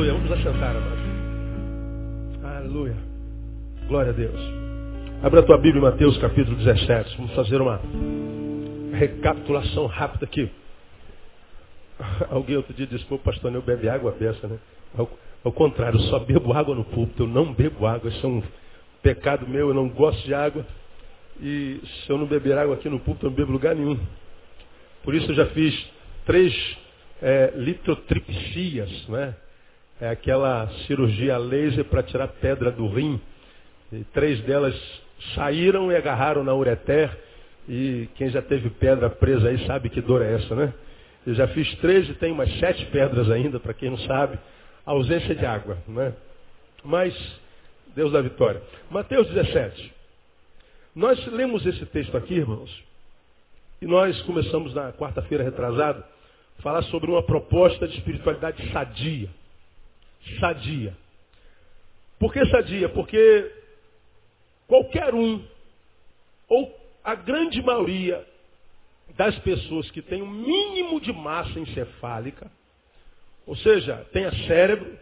Aleluia. Vamos assentar, amado. Aleluia. Glória a Deus. Abra a tua Bíblia Mateus capítulo 17. Vamos fazer uma recapitulação rápida aqui. Alguém outro dia disse, pô, pastor, eu bebe água dessa, né? Ao, ao contrário, eu só bebo água no púlpito, eu não bebo água, isso é um pecado meu, eu não gosto de água. E se eu não beber água aqui no púlpito, eu não bebo lugar nenhum. Por isso eu já fiz três é, litrotripsias, né? É aquela cirurgia laser para tirar pedra do rim. E três delas saíram e agarraram na ureter. E quem já teve pedra presa aí sabe que dor é essa, né? Eu já fiz três e tenho umas sete pedras ainda, para quem não sabe. A ausência de água, né? Mas, Deus da vitória. Mateus 17. Nós lemos esse texto aqui, irmãos, e nós começamos na quarta-feira retrasada falar sobre uma proposta de espiritualidade sadia. Sadia. Por que sadia? Porque qualquer um, ou a grande maioria das pessoas que tem um mínimo de massa encefálica, ou seja, tenha cérebro,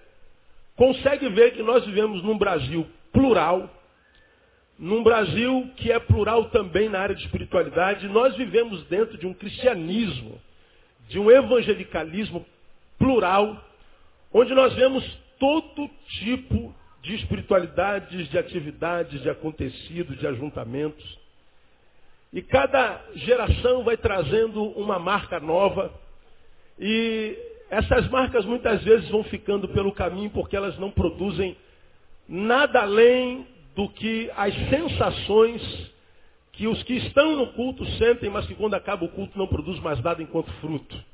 consegue ver que nós vivemos num Brasil plural, num Brasil que é plural também na área de espiritualidade, nós vivemos dentro de um cristianismo de um evangelicalismo plural, onde nós vemos todo tipo de espiritualidades, de atividades, de acontecidos, de ajuntamentos. E cada geração vai trazendo uma marca nova. E essas marcas muitas vezes vão ficando pelo caminho porque elas não produzem nada além do que as sensações que os que estão no culto sentem, mas que quando acaba o culto não produz mais nada enquanto fruto.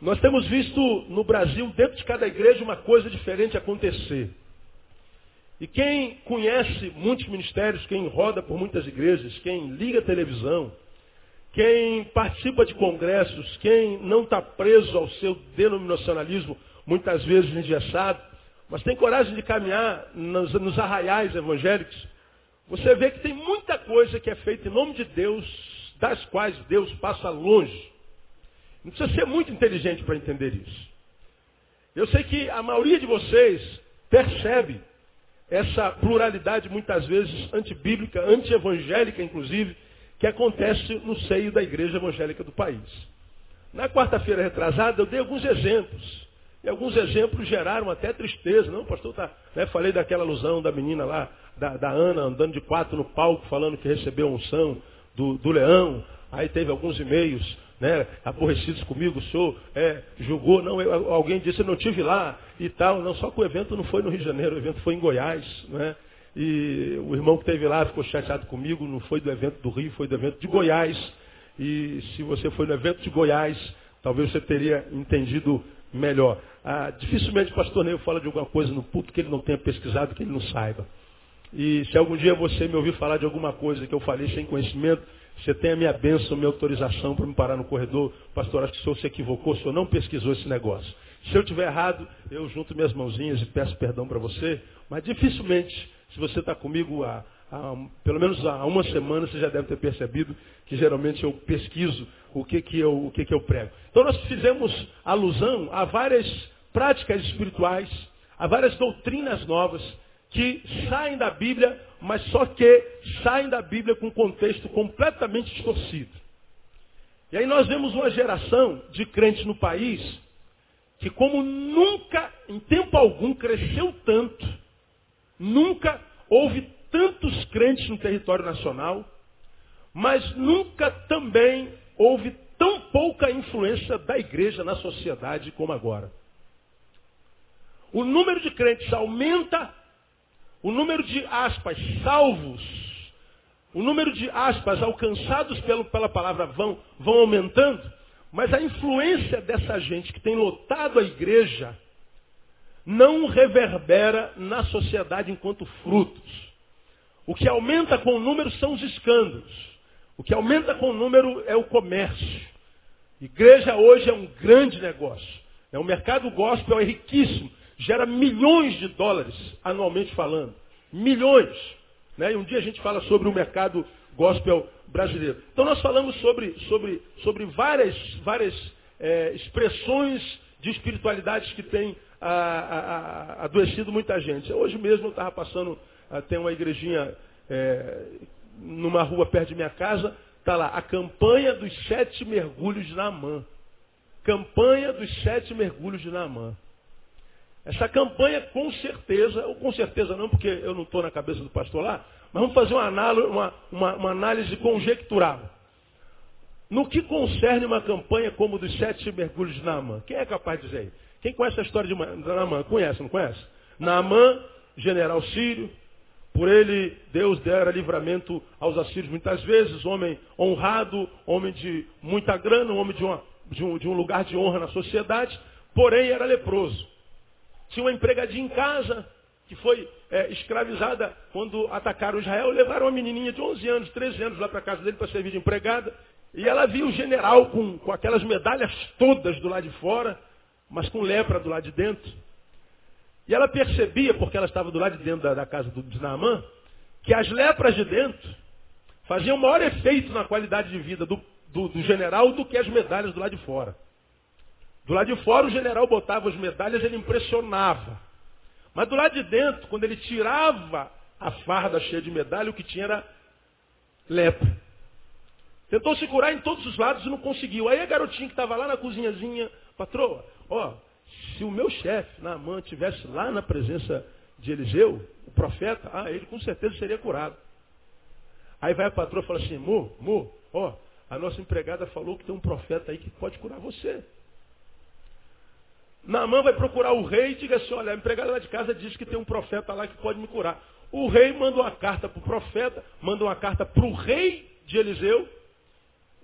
Nós temos visto no Brasil, dentro de cada igreja, uma coisa diferente acontecer. E quem conhece muitos ministérios, quem roda por muitas igrejas, quem liga televisão, quem participa de congressos, quem não está preso ao seu denominacionalismo, muitas vezes engessado, mas tem coragem de caminhar nos, nos arraiais evangélicos, você vê que tem muita coisa que é feita em nome de Deus, das quais Deus passa longe. Não precisa ser muito inteligente para entender isso. Eu sei que a maioria de vocês percebe essa pluralidade, muitas vezes antibíblica, antievangélica, inclusive, que acontece no seio da igreja evangélica do país. Na quarta-feira retrasada, eu dei alguns exemplos. E alguns exemplos geraram até tristeza. Não, pastor, tá, né, falei daquela alusão da menina lá, da, da, Ana, andando de quatro no palco, falando que recebeu unção do, do leão. Aí teve alguns e-mails né, aborrecidos comigo, o senhor é, julgou, não, eu, alguém disse, eu não tive lá e tal. Não, só que o evento não foi no Rio de Janeiro, o evento foi em Goiás. Né? E o irmão que esteve lá ficou chateado comigo, não foi do evento do Rio, foi do evento de Goiás. E se você foi no evento de Goiás, talvez você teria entendido melhor. Ah, dificilmente o pastor Neil fala de alguma coisa no puto que ele não tenha pesquisado, que ele não saiba. E se algum dia você me ouvir falar de alguma coisa que eu falei sem conhecimento, você tem a minha bênção, minha autorização para me parar no corredor. Pastor, acho que o senhor se equivocou, o senhor não pesquisou esse negócio. Se eu estiver errado, eu junto minhas mãozinhas e peço perdão para você. Mas dificilmente, se você está comigo há, há, pelo menos há uma semana, você já deve ter percebido que geralmente eu pesquiso o que, que, eu, o que, que eu prego. Então nós fizemos alusão a várias práticas espirituais, a várias doutrinas novas que saem da Bíblia, mas só que saem da Bíblia com um contexto completamente distorcido. E aí nós vemos uma geração de crentes no país que como nunca, em tempo algum, cresceu tanto, nunca houve tantos crentes no território nacional, mas nunca também houve tão pouca influência da igreja na sociedade como agora. O número de crentes aumenta o número de aspas salvos, o número de aspas alcançados pelo, pela palavra vão, vão aumentando, mas a influência dessa gente que tem lotado a igreja não reverbera na sociedade enquanto frutos. O que aumenta com o número são os escândalos. O que aumenta com o número é o comércio. Igreja hoje é um grande negócio. É um mercado gospel é riquíssimo gera milhões de dólares anualmente falando. Milhões. Né? E um dia a gente fala sobre o mercado gospel brasileiro. Então nós falamos sobre, sobre, sobre várias, várias é, expressões de espiritualidades que tem a, a, a, adoecido muita gente. Hoje mesmo eu estava passando, tem uma igrejinha é, numa rua perto de minha casa, está lá, a campanha dos sete mergulhos de Naamã. Campanha dos sete mergulhos de Naamã. Essa campanha, com certeza, ou com certeza não, porque eu não estou na cabeça do pastor lá, mas vamos fazer uma análise, uma, uma, uma análise conjectural. No que concerne uma campanha como dos sete mergulhos de Naamã? Quem é capaz de dizer aí? Quem conhece a história de Naamã? Conhece, não conhece? Naamã, general sírio, por ele Deus dera livramento aos assírios muitas vezes, homem honrado, homem de muita grana, homem de, uma, de, um, de um lugar de honra na sociedade, porém era leproso. Tinha uma empregadinha em casa, que foi é, escravizada quando atacaram Israel, levaram uma menininha de 11 anos, 13 anos lá para casa dele para servir de empregada. E ela viu o general com, com aquelas medalhas todas do lado de fora, mas com lepra do lado de dentro. E ela percebia, porque ela estava do lado de dentro da, da casa do, de que as lepras de dentro faziam maior efeito na qualidade de vida do, do, do general do que as medalhas do lado de fora. Do lado de fora, o general botava as medalhas, ele impressionava. Mas do lado de dentro, quando ele tirava a farda cheia de medalha, o que tinha era lepra. Tentou se curar em todos os lados e não conseguiu. Aí a garotinha que estava lá na cozinhazinha, patroa, ó, se o meu chefe, Naamã, tivesse lá na presença de Eliseu, o profeta, ah, ele com certeza seria curado. Aí vai a patroa e fala assim, Mo, Mo, ó, a nossa empregada falou que tem um profeta aí que pode curar você. Naamã vai procurar o rei e diga assim, olha, a empregada lá de casa diz que tem um profeta lá que pode me curar. O rei manda uma carta para o profeta, manda uma carta para o rei de Eliseu,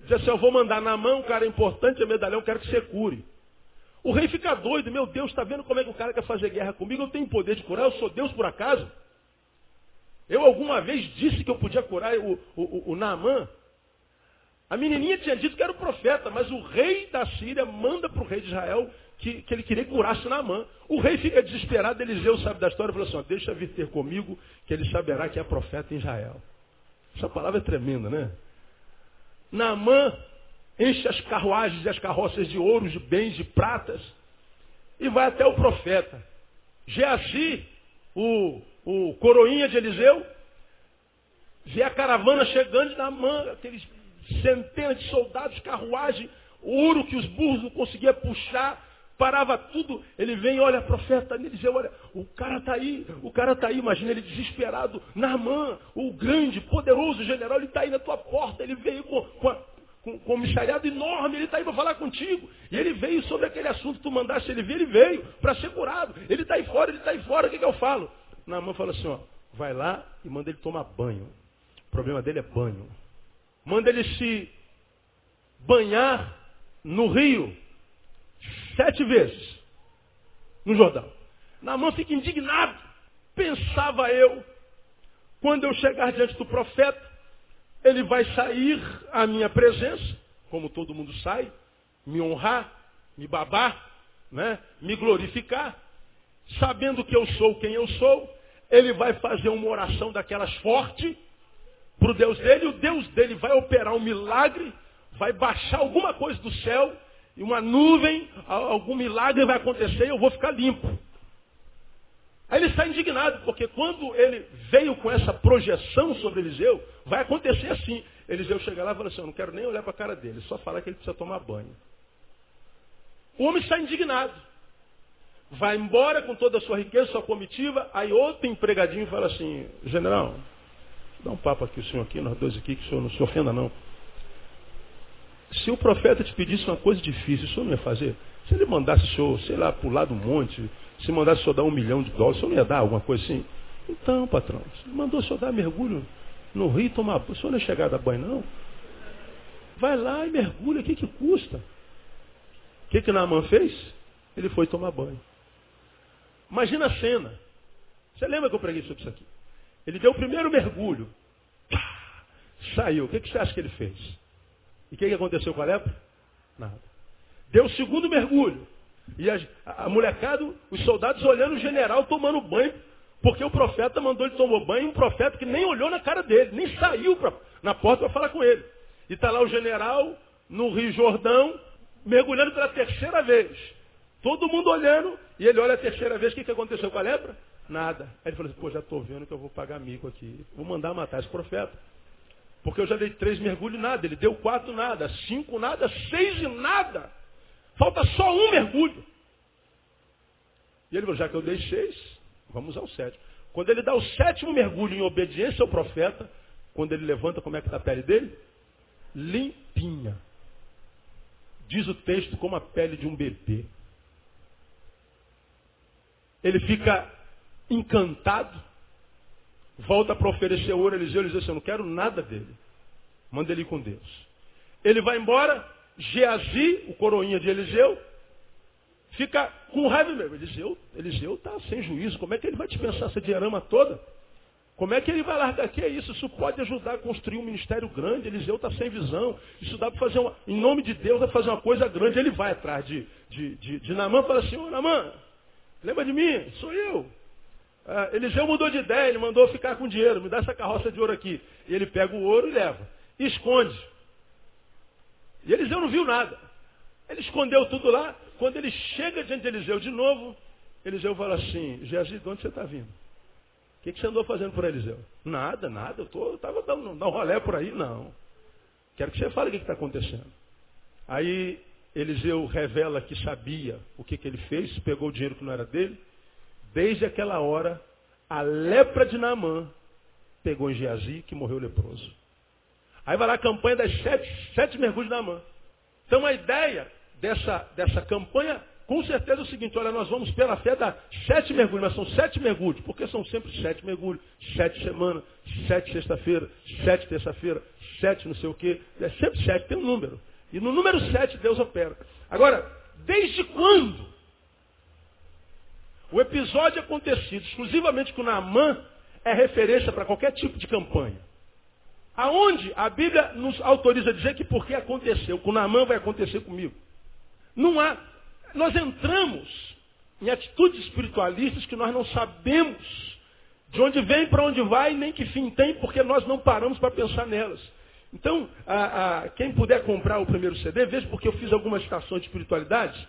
diz assim, eu vou mandar na mão, um cara importante, é medalhão, quero que você cure. O rei fica doido, meu Deus, está vendo como é que o cara quer fazer guerra comigo? Eu tenho poder de curar, eu sou Deus por acaso? Eu alguma vez disse que eu podia curar o, o, o, o Naamã? A menininha tinha dito que era o profeta, mas o rei da Síria manda para o rei de Israel que, que ele queria que curasse Naamã. O rei fica desesperado, Eliseu sabe da história e falou assim, ó, deixa vir ter comigo, que ele saberá que é profeta em Israel. Essa palavra é tremenda, né? Naamã enche as carruagens e as carroças de ouro, de bens, de pratas, e vai até o profeta. Geazi, o, o coroinha de Eliseu, vê a caravana chegando na mão, aqueles centenas de soldados, carruagem, ouro que os burros não conseguiam puxar, parava tudo. Ele vem, olha, profeta Eliseu, olha, o cara está aí, o cara está aí, imagina ele desesperado. Naamã, o grande, poderoso general, ele está aí na tua porta, ele veio com, com, a, com, com um mistériado enorme, ele está aí para falar contigo. E ele veio sobre aquele assunto que tu mandaste ele vir, ele veio para ser curado. Ele está aí fora, ele está aí fora, o que, que eu falo? Naamã fala assim, ó, vai lá e manda ele tomar banho. O problema dele é banho. Manda ele se banhar no rio sete vezes no Jordão. Naamã fica indignado. Pensava eu, quando eu chegar diante do profeta, ele vai sair à minha presença, como todo mundo sai, me honrar, me babar, né? me glorificar, sabendo que eu sou quem eu sou, ele vai fazer uma oração daquelas forte para o Deus dele, e o Deus dele vai operar um milagre, vai baixar alguma coisa do céu, e uma nuvem, algum milagre vai acontecer e eu vou ficar limpo. Aí ele está indignado, porque quando ele veio com essa projeção sobre Eliseu, vai acontecer assim. Eliseu chega lá e fala assim, eu não quero nem olhar para a cara dele, só falar que ele precisa tomar banho. O homem está indignado. Vai embora com toda a sua riqueza, sua comitiva, aí outro empregadinho fala assim, general, dá um papo aqui, o senhor aqui, nós dois aqui, que o senhor não se ofenda não. Se o profeta te pedisse uma coisa difícil, o senhor não ia fazer? Se ele mandasse o senhor, sei lá, pular do monte, se mandasse o senhor dar um milhão de dólares, o senhor não ia dar alguma coisa assim? Então, patrão, se mandou o senhor dar mergulho no rio e tomar banho, o senhor não é chegado a banho, não? Vai lá e mergulha, o que, que custa? O que, que Naaman fez? Ele foi tomar banho. Imagina a cena. Você lembra que eu preguei sobre isso aqui? Ele deu o primeiro mergulho. Saiu. O que, que você acha que ele fez? E o que, que aconteceu com a lepra? Nada. Deu o segundo mergulho. E a, a molecada, os soldados olhando o general tomando banho, porque o profeta mandou ele tomar banho, um profeta que nem olhou na cara dele, nem saiu pra, na porta para falar com ele. E está lá o general no Rio Jordão, mergulhando pela terceira vez. Todo mundo olhando, e ele olha a terceira vez, o que, que aconteceu com a lepra? Nada. Aí ele falou assim, pô, já estou vendo que eu vou pagar mico aqui. Vou mandar matar esse profeta. Porque eu já dei três mergulhos nada. Ele deu quatro nada, cinco nada, seis e nada. Falta só um mergulho. E ele falou, já que eu dei seis, vamos ao sétimo. Quando ele dá o sétimo mergulho em obediência ao profeta, quando ele levanta, como é que está a pele dele? Limpinha. Diz o texto como a pele de um bebê. Ele fica encantado, volta para oferecer ouro a Eliseu, ele diz assim, eu não quero nada dele. Manda ele ir com Deus. Ele vai embora, Geazi, o coroinha de Eliseu, fica com raiva mesmo. Eliseu, Eliseu está sem juízo. Como é que ele vai dispensar essa diarama toda? Como é que ele vai largar? Que é isso? Isso pode ajudar a construir um ministério grande. Eliseu está sem visão. Isso dá para fazer uma. Em nome de Deus, dá para fazer uma coisa grande. Ele vai atrás de, de, de, de Namã e fala assim, ô Namã, lembra de mim? Sou eu. Ah, Eliseu mudou de ideia, ele mandou ficar com dinheiro, me dá essa carroça de ouro aqui. E ele pega o ouro e leva. E esconde. E Eliseu não viu nada. Ele escondeu tudo lá. Quando ele chega diante de Eliseu de novo, Eliseu fala assim, Geazi, de onde você está vindo? O que, que, você andou fazendo por Eliseu? Nada, nada. Eu estava dando, dando um rolé por aí, não. Quero que você fale o que está acontecendo. Aí Eliseu revela que sabia o que, que ele fez, pegou o dinheiro que não era dele. Desde aquela hora, a lepra de Naamã pegou em Geazi, que morreu leproso. Aí vai lá a campanha das sete, sete mergulhos de Naamã. Então a ideia dessa, dessa campanha, com certeza é o seguinte, olha, nós vamos pela fé dar sete mergulhos, mas são sete mergulhos, porque são sempre sete mergulhos, sete semanas, sete sexta-feira, sete terça-feira, sete não sei o quê. É sempre sete, tem um número. E no número sete Deus opera. Agora, desde quando o episódio acontecido exclusivamente com Naamã é referência para qualquer tipo de campanha. Aonde a Bíblia nos autoriza a dizer que porque aconteceu com Naamã vai acontecer comigo. Não há. Nós entramos em atitudes espiritualistas que nós não sabemos de onde vem, para onde vai, nem que fim tem, porque nós não paramos para pensar nelas. Então, a, a, quem puder comprar o primeiro CD, veja porque eu fiz algumas citações de espiritualidade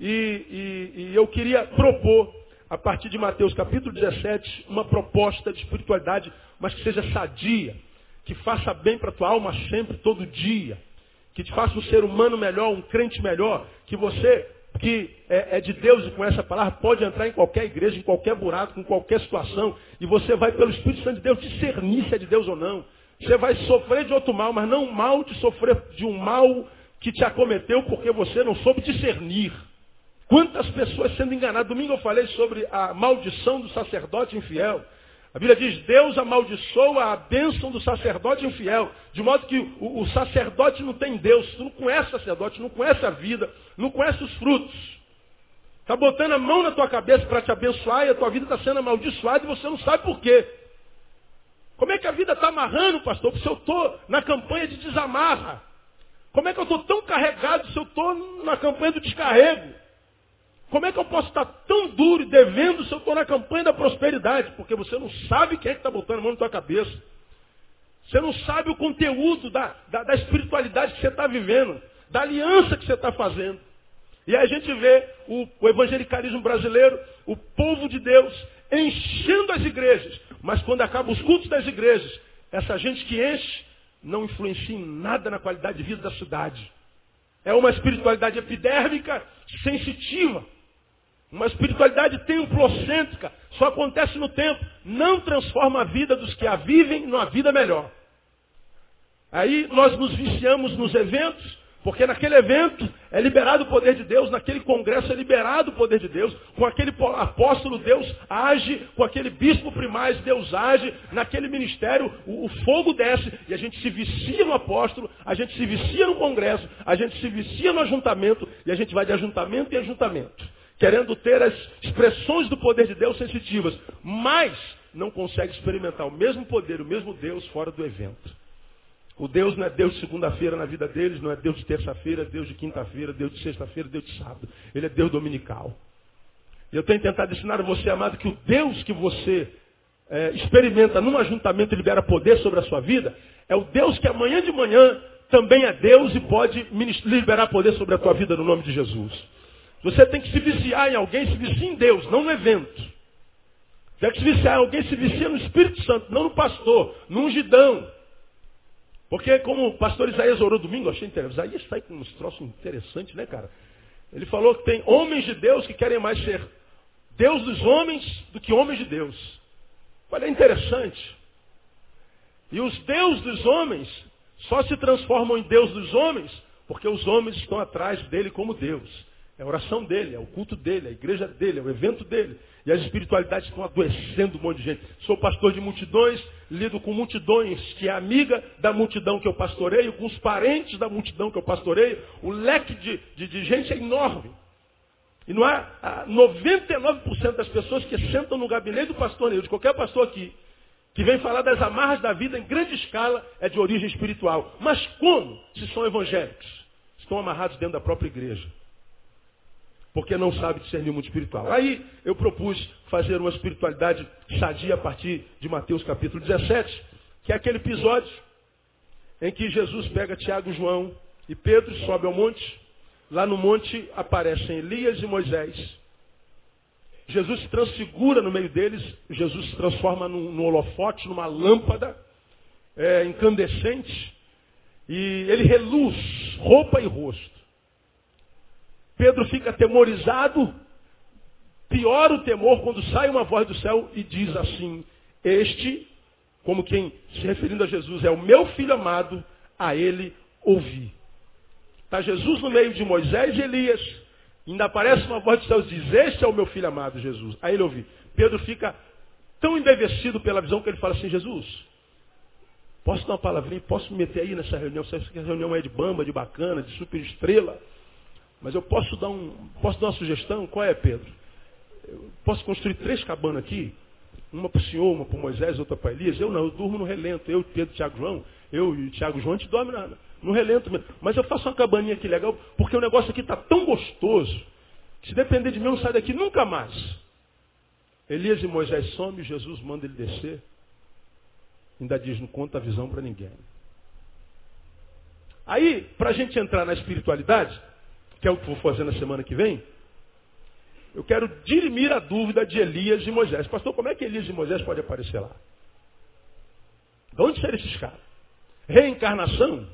e, e, e eu queria propor a partir de Mateus capítulo 17, uma proposta de espiritualidade, mas que seja sadia, que faça bem para a tua alma sempre, todo dia, que te faça um ser humano melhor, um crente melhor, que você, que é, é de Deus e conhece a palavra, pode entrar em qualquer igreja, em qualquer buraco, em qualquer situação, e você vai, pelo Espírito Santo de Deus, discernir se é de Deus ou não. Você vai sofrer de outro mal, mas não mal de sofrer de um mal que te acometeu porque você não soube discernir. Quantas pessoas sendo enganadas? Domingo eu falei sobre a maldição do sacerdote infiel. A Bíblia diz, Deus amaldiçoa a bênção do sacerdote infiel. De modo que o, o sacerdote não tem Deus. Tu não conhece o sacerdote, não conhece a vida, não conhece os frutos. Está botando a mão na tua cabeça para te abençoar e a tua vida está sendo amaldiçoada e você não sabe por quê. Como é que a vida está amarrando, pastor? Porque eu estou na campanha de desamarra. Como é que eu estou tão carregado se eu estou na campanha do descarrego? Como é que eu posso estar tão duro e devendo se eu estou na campanha da prosperidade? Porque você não sabe quem é que está botando a mão na tua cabeça. Você não sabe o conteúdo da, da, da espiritualidade que você está vivendo, da aliança que você está fazendo. E aí a gente vê o, o evangelicalismo brasileiro, o povo de Deus, enchendo as igrejas. Mas quando acabam os cultos das igrejas, essa gente que enche não influencia em nada na qualidade de vida da cidade. É uma espiritualidade epidérmica, sensitiva. Uma espiritualidade templocêntrica, só acontece no tempo, não transforma a vida dos que a vivem numa vida melhor. Aí nós nos viciamos nos eventos, porque naquele evento é liberado o poder de Deus, naquele congresso é liberado o poder de Deus, com aquele apóstolo Deus age, com aquele bispo primaz Deus age, naquele ministério o, o, fogo desce e a gente se vicia no apóstolo, a gente se vicia no congresso, a gente se vicia no ajuntamento e a gente vai de ajuntamento em ajuntamento, querendo ter as expressões do poder de Deus sensitivas, mas não consegue experimentar o mesmo poder, o mesmo Deus fora do evento. O Deus não é Deus de segunda-feira na vida deles, não é Deus de terça-feira, Deus de quinta-feira, Deus de sexta-feira, Deus de sábado. Ele é Deus dominical. E eu tenho tentado ensinar a você, amado, que o Deus que você é, experimenta num ajuntamento e libera poder sobre a sua vida, é o Deus que amanhã de manhã também é Deus e pode liberar poder sobre a tua vida no nome de Jesus. Você tem que se viciar em alguém, se vicia em Deus, não no evento. Tem que se viciar em alguém, se vicia no Espírito Santo, não no pastor, no ungidão. Porque como o pastor Isaías orou domingo, eu achei interessante. Isaías sai com uns troços interessantes, né, cara? Ele falou que tem homens de Deus que querem mais ser Deus dos homens do que homens de Deus. Olha, é interessante. E os Deus dos homens só se transformam em Deus dos homens porque os homens estão atrás dele como Deus. É a oração dele, é o culto dele, é a igreja dele, é o evento dele. E as espiritualidades estão adoecendo um monte de gente. Sou pastor de multidões, lido com multidões que é amiga da multidão que eu pastoreio, com os parentes da multidão que eu pastoreio. O leque de, de, de gente é enorme. E não há 99% das pessoas que sentam no gabinete do pastor de qualquer pastor aqui, que vem falar das amarras da vida em grande escala, é de origem espiritual. Mas como, se são evangélicos? Estão amarrados dentro da própria igreja. Porque não sabe discernir o mundo espiritual. Aí eu propus fazer uma espiritualidade sadia a partir de Mateus capítulo 17, que é aquele episódio em que Jesus pega Tiago, João e Pedro, sobe ao monte. Lá no monte aparecem Elias e Moisés. Jesus se transfigura no meio deles, Jesus se transforma num, num holofote, numa lâmpada é, incandescente, e ele reluz roupa e rosto. Pedro fica atemorizado, piora o temor quando sai uma voz do céu e diz assim: Este, como quem se referindo a Jesus, é o meu filho amado, a ele ouvi. Está Jesus no meio de Moisés e Elias. Ainda aparece uma voz do céu e diz, este é o meu filho amado, Jesus. Aí ele ouve. Pedro fica tão embevecido pela visão que ele fala assim, Jesus, posso dar uma palavrinha, posso me meter aí nessa reunião? Você acha que a reunião é de bamba, de bacana, de super estrela? Mas eu posso dar, um, posso dar uma sugestão? Qual é, Pedro? Eu posso construir três cabanas aqui? Uma para o senhor, uma para Moisés, outra para Elias? Eu não, eu durmo no relento. Eu, Pedro, Tiago, João, eu e Tiago João, a gente dorme na, no relento mesmo. Mas eu faço uma cabaninha aqui legal, porque o negócio aqui está tão gostoso, que se depender de mim, eu não saio daqui nunca mais. Elias e Moisés somem, Jesus manda ele descer. Ainda diz, não conta a visão para ninguém. Aí, para a gente entrar na espiritualidade, que é o que vou fazer na semana que vem, eu quero dirimir a dúvida de Elias e Moisés. Pastor, como é que Elias e Moisés podem aparecer lá? De onde serão esses caras? Reencarnação?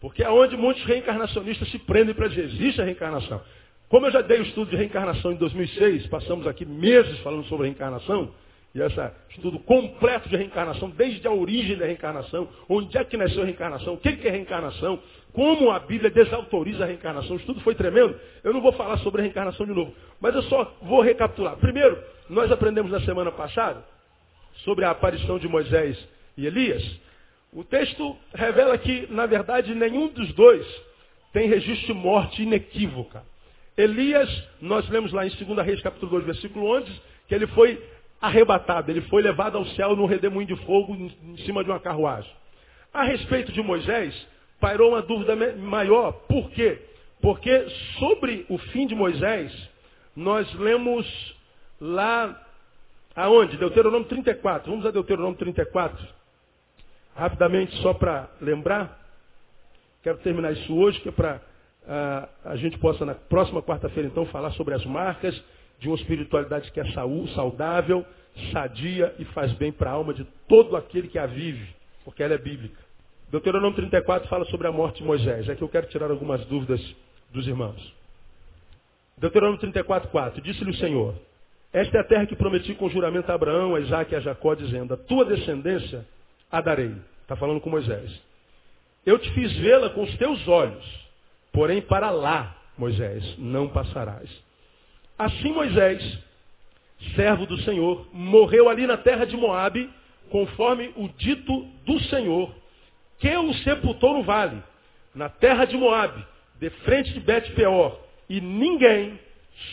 Porque é onde muitos reencarnacionistas se prendem para dizer, existe a reencarnação. Como eu já dei o estudo de reencarnação em 2006, passamos aqui meses falando sobre reencarnação, e esse estudo completo de reencarnação, desde a origem da reencarnação, onde é que nasceu a reencarnação, o que é reencarnação, como a Bíblia desautoriza a reencarnação, o estudo foi tremendo. Eu não vou falar sobre a reencarnação de novo, mas eu só vou recapitular. Primeiro, nós aprendemos na semana passada sobre a aparição de Moisés e Elias. O texto revela que, na verdade, nenhum dos dois tem registro de morte inequívoca. Elias, nós lemos lá em 2 Reis capítulo 2, versículo 11, que ele foi arrebatado, ele foi levado ao céu num redemoinho de fogo em cima de uma carruagem. A respeito de Moisés, pairou uma dúvida maior. Por quê? Porque sobre o fim de Moisés, nós lemos lá aonde? Deuteronômio 34. Vamos a Deuteronômio 34. Rapidamente, só para lembrar. Quero terminar isso hoje, que é para a, gente possa, na próxima quarta-feira, então, falar sobre as marcas de uma espiritualidade que é saudável, sadia e faz bem para a alma de todo aquele que a vive, porque ela é bíblica. Deuteronômio 34 fala sobre a morte de Moisés. É que eu quero tirar algumas dúvidas dos irmãos. Deuteronômio 34, 4. Disse-lhe o Senhor, esta é a terra que prometi com juramento a Abraão, a Isaac e a Jacó, dizendo, a tua descendência a darei. Está falando com Moisés. Eu te fiz vê-la com os teus olhos, Porém, para lá, Moisés, não passarás. Assim Moisés, servo do Senhor, morreu ali na terra de Moabe, conforme o dito do Senhor, que o sepultou no vale, na terra de Moabe, de frente de Bet-peor, e ninguém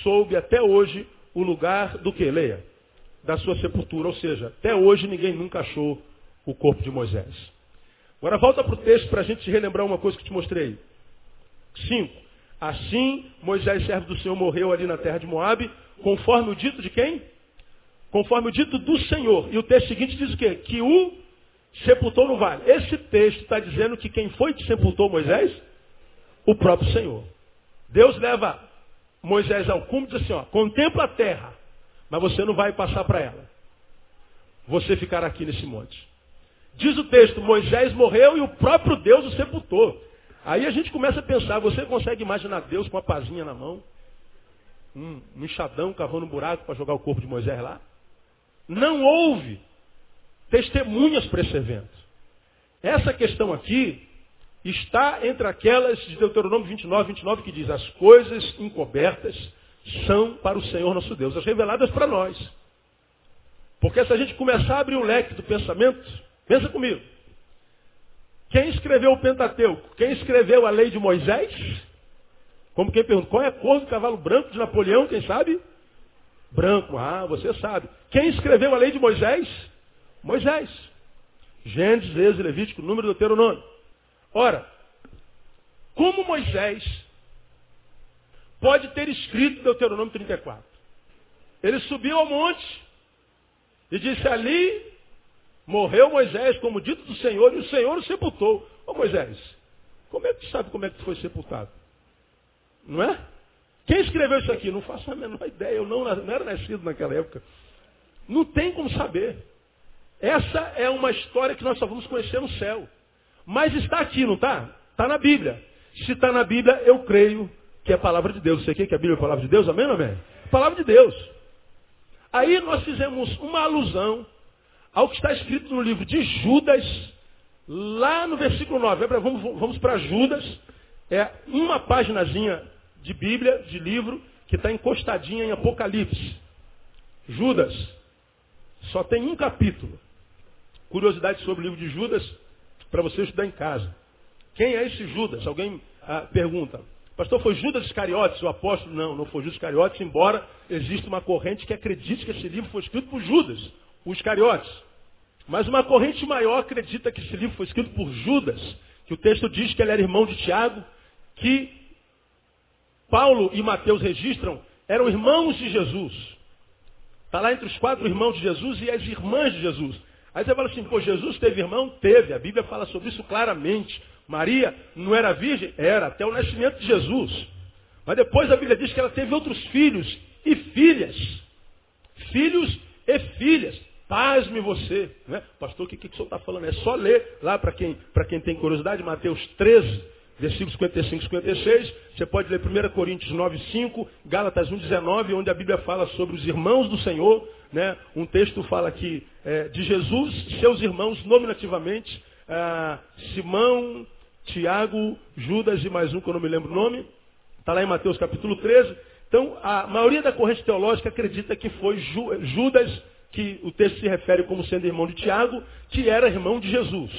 soube até hoje o lugar do que? Leia. Da sua sepultura. Ou seja, até hoje ninguém nunca achou o corpo de Moisés. Agora volta para o texto para a gente relembrar uma coisa que te mostrei. 5. Assim, Moisés, servo do Senhor, morreu ali na terra de Moabe, conforme o dito de quem? Conforme o dito do Senhor. E o texto seguinte diz o quê? Que o sepultou no vale. Esse texto está dizendo que quem foi que sepultou Moisés? O próprio Senhor. Deus leva Moisés ao cume diz assim, ó, contempla a terra, mas você não vai passar para ela. Você ficará aqui nesse monte. Diz o texto, Moisés morreu e o próprio Deus o sepultou. Aí a gente começa a pensar, você consegue imaginar Deus com uma pazinha na mão? Um, um enxadão cavando um buraco para jogar o corpo de Moisés lá? Não houve testemunhas para esse evento. Essa questão aqui está entre aquelas de Deuteronômio 29, 29 que diz, as coisas encobertas são para o Senhor nosso Deus, as reveladas para nós. Porque se a gente começar a abrir o leque do pensamento, pensa comigo. Quem escreveu o Pentateuco? Quem escreveu a lei de Moisés? Como quem pergunta, qual é a cor do cavalo branco de Napoleão, quem sabe? Branco, ah, você sabe. Quem escreveu a lei de Moisés? Moisés. Gênesis, Êxodo, Levítico, número do Deuteronômio. Ora, como Moisés pode ter escrito Deuteronômio 34? Ele subiu ao monte e disse ali, morreu Moisés, como dito do Senhor, e o Senhor o sepultou. Ô Moisés, como é que tu sabe como é que tu foi sepultado? Não é? Quem escreveu isso aqui? Não faço a menor ideia, eu não, não era nascido naquela época. Não tem como saber. Essa é uma história que nós só vamos conhecer no céu. Mas está aqui, não está? Está na Bíblia. Se está na Bíblia, eu creio que é a palavra de Deus. Você quer que a Bíblia é a palavra de Deus? Amém ou amém? Palavra de Deus. Aí nós fizemos uma alusão ao que está escrito no livro de Judas, lá no versículo 9. Vamos, vamos para Judas. É uma paginazinha de Bíblia, de livro, que está encostadinha em Apocalipse. Judas. Só tem um capítulo. Curiosidade sobre o livro de Judas, para você estudar em casa. Quem é esse Judas? Alguém ah, pergunta. Pastor, foi Judas Iscariotes, o apóstolo? Não, não foi Judas Iscariotes, embora exista uma corrente que acredite que esse livro foi escrito por Judas, o Iscariotes. Mas uma corrente maior acredita que esse livro foi escrito por Judas, que o texto diz que ele era irmão de Tiago, que Paulo e Mateus registram, eram irmãos de Jesus. Está lá entre os quatro irmãos de Jesus e as irmãs de Jesus. Aí você fala assim, pô, Jesus teve irmão? Teve. A Bíblia fala sobre isso claramente. Maria não era virgem? Era, até o nascimento de Jesus. Mas depois a Bíblia diz que ela teve outros filhos e filhas. Filhos e filhas. Pasme você. Né? Pastor, o que, que o senhor está falando? É só ler lá para quem, quem tem curiosidade, Mateus 13, versículos 55 e 56. Você pode ler 1 Coríntios 9, 5, Gálatas 1, 19, onde a Bíblia fala sobre os irmãos do Senhor. Né? Um texto fala aqui é, de Jesus, seus irmãos, nominativamente, ah, Simão, Tiago, Judas e mais um que eu não me lembro o nome. Está lá em Mateus capítulo 13. Então, a maioria da corrente teológica acredita que foi Judas, que o texto se refere como sendo irmão de Tiago, que era irmão de Jesus.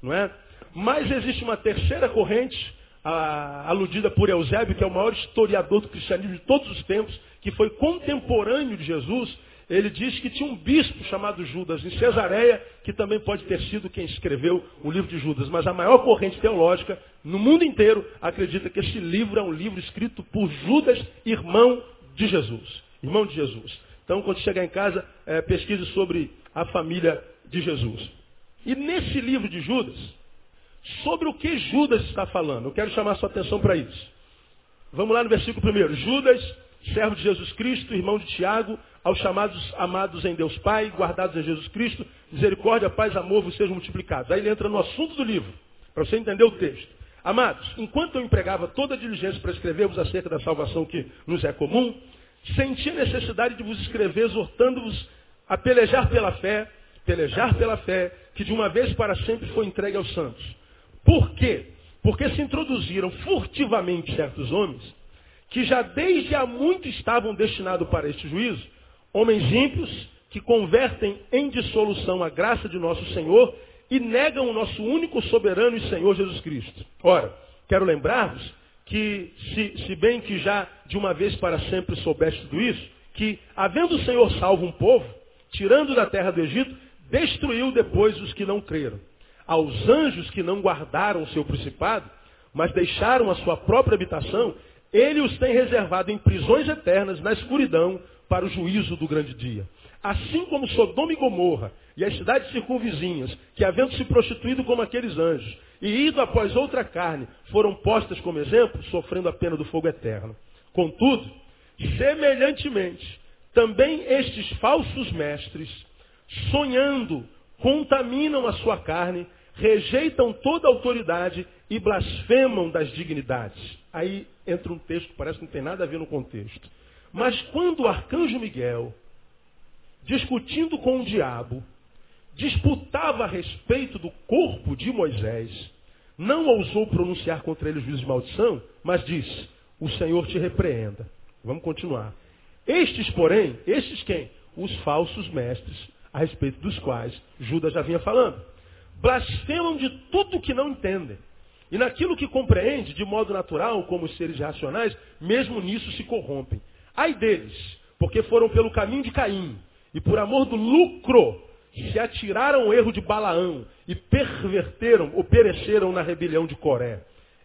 Não é? Mas existe uma terceira corrente, a, aludida por Eusébio, que é o maior historiador do cristianismo de todos os tempos, que foi contemporâneo de Jesus, ele diz que tinha um bispo chamado Judas em Cesareia, que também pode ter sido quem escreveu o livro de Judas. Mas a maior corrente teológica no mundo inteiro acredita que esse livro é um livro escrito por Judas, irmão de Jesus. Irmão de Jesus. Então, quando chegar em casa, é, pesquise sobre a família de Jesus. E nesse livro de Judas, sobre o que Judas está falando, eu quero chamar sua atenção para isso. Vamos lá no versículo primeiro. Judas servo de Jesus Cristo, irmão de Tiago, aos chamados amados em Deus Pai, guardados em Jesus Cristo, misericórdia, paz, amor vos sejam multiplicados. Aí ele entra no assunto do livro, para você entender o texto. Amados, enquanto eu empregava toda a diligência para escrever-vos acerca da salvação que nos é comum, senti a necessidade de vos escrever, exortando-vos a pelejar pela fé, pelejar pela fé, que de uma vez para sempre foi entregue aos santos. Por quê? Porque se introduziram furtivamente certos homens, que já desde há muito estavam destinados para este juízo, homens ímpios que convertem em dissolução a graça de nosso Senhor e negam o nosso único soberano e Senhor Jesus Cristo. Ora, quero lembrar-vos que, se, se, bem que já de uma vez para sempre soubeste tudo isso, que, havendo o Senhor salvo um povo, tirando da terra do Egito, destruiu depois os que não creram. Aos anjos que não guardaram o seu principado, mas deixaram a sua própria habitação, ele os tem reservado em prisões eternas, na escuridão, para o juízo do grande dia. Assim como Sodoma e Gomorra e as cidades circunvizinhas, que havendo se prostituído como aqueles anjos, e ido após outra carne, foram postas como exemplo, sofrendo a pena do fogo eterno. Contudo, semelhantemente, também estes falsos mestres, sonhando, contaminam a sua carne, rejeitam toda autoridade e blasfemam das dignidades. Aí entra um texto que parece que não tem nada a ver no contexto. Mas quando o arcanjo Miguel, discutindo com o diabo, disputava a respeito do corpo de Moisés, não ousou pronunciar contra ele o juízo de maldição, mas disse, o Senhor te repreenda. Vamos continuar. Estes, porém, estes quem? Os falsos mestres, a respeito dos quais Judas já vinha falando. Blasfemam de tudo que não entendem. E naquilo que compreende, de modo natural, como os seres racionais, mesmo nisso se corrompem. Ai deles, porque foram pelo caminho de Caim, e por amor do lucro, se atiraram ao erro de Balaão, e perverteram ou pereceram na rebelião de Coré.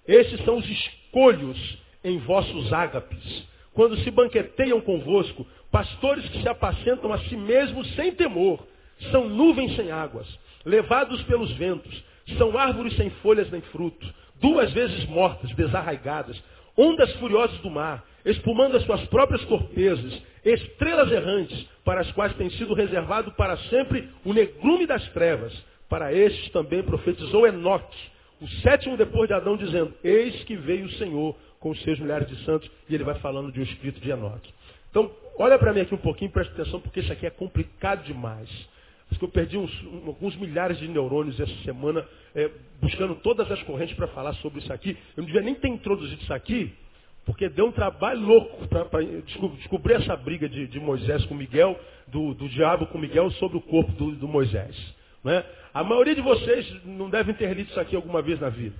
Esses são os escolhos em vossos ágapes, quando se banqueteiam convosco, pastores que se apacentam a si mesmos sem temor, são nuvens sem águas, levados pelos ventos, são árvores sem folhas nem fruto, duas vezes mortas, desarraigadas, ondas furiosas do mar, espumando as suas próprias cortezas, estrelas errantes, para as quais tem sido reservado para sempre o negrume das trevas. Para estes também profetizou Enoque, o sétimo depois de Adão, dizendo, eis que veio o Senhor com os seus milhares de santos, e ele vai falando de um espírito de Enoque. Então, olha para mim aqui um pouquinho, presta atenção, porque isso aqui é complicado demais. Acho que eu perdi uns, alguns milhares de neurônios essa semana, é, buscando todas as correntes para falar sobre isso aqui. Eu não devia nem ter introduzido isso aqui, porque deu um trabalho louco para descobrir essa briga de, de, Moisés com Miguel, do, do, diabo com Miguel sobre o corpo do, do Moisés. Né? A maioria de vocês não devem ter lido isso aqui alguma vez na vida.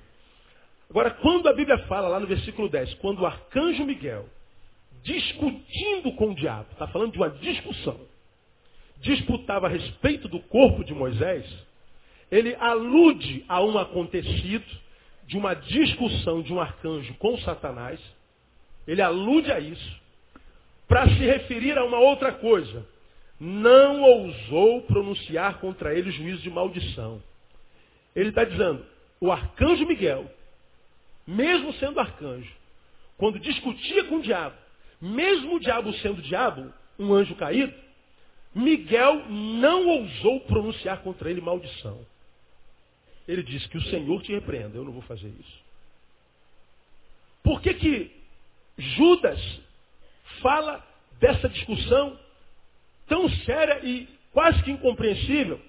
Agora, quando a Bíblia fala lá no versículo 10, quando o arcanjo Miguel, discutindo com o diabo, está falando de uma discussão, disputava a respeito do corpo de Moisés, ele alude a um acontecido de uma discussão de um arcanjo com Satanás, ele alude a isso, para se referir a uma outra coisa. Não ousou pronunciar contra ele juízo de maldição. Ele está dizendo, o arcanjo Miguel mesmo sendo arcanjo, quando discutia com o diabo, mesmo o diabo sendo diabo, um anjo caído, Miguel não ousou pronunciar contra ele maldição. Ele disse que o Senhor te repreenda, eu não vou fazer isso. Por que, que Judas fala dessa discussão tão séria e quase que incompreensível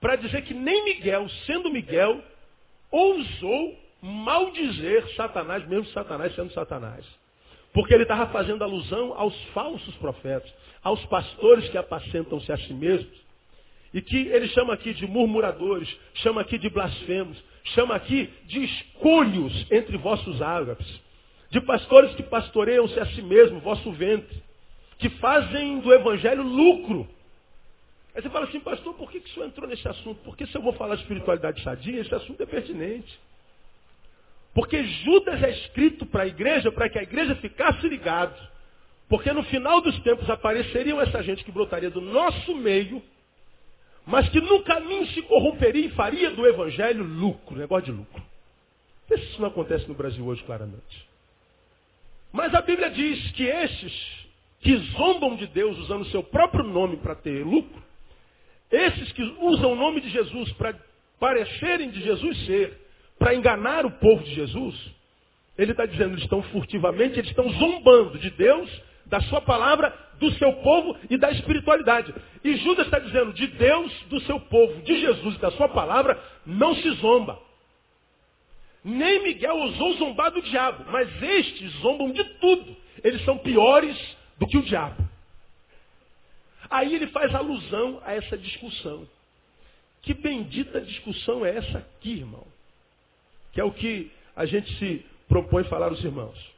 para dizer que nem Miguel, sendo Miguel, ousou maldizer Satanás, mesmo Satanás sendo Satanás. Porque ele estava fazendo alusão aos falsos profetas, aos pastores que apacentam-se a si mesmos. E que ele chama aqui de murmuradores, chama aqui de blasfemos, chama aqui de escolhos entre vossos ágapes. De pastores que pastoreiam-se a si mesmos, vosso ventre. Que fazem do evangelho lucro. Aí você fala assim, pastor, por que, que o senhor entrou nesse assunto? Porque se eu vou falar de espiritualidade sadia, esse assunto é pertinente. Porque Judas é escrito para a igreja para que a igreja ficasse ligado. Porque no final dos tempos apareceriam essa gente que brotaria do nosso meio, mas que no caminho se corromperia e faria do evangelho lucro, negócio de lucro. Vê se isso não acontece no Brasil hoje claramente. Mas a Bíblia diz que esses que zombam de Deus usando o seu próprio nome para ter lucro, esses que usam o nome de Jesus para parecerem de Jesus ser, para enganar o povo de Jesus, ele está dizendo, eles estão furtivamente, eles estão zombando de Deus, da sua palavra, do seu povo e da espiritualidade. E Judas está dizendo, de Deus, do seu povo, de Jesus e da sua palavra, não se zomba. Nem Miguel ousou zombar do diabo, mas estes zombam de tudo. Eles são piores do que o diabo. Aí ele faz alusão a essa discussão. Que bendita discussão é essa aqui, irmão? Que é o que a gente se propõe falar aos irmãos.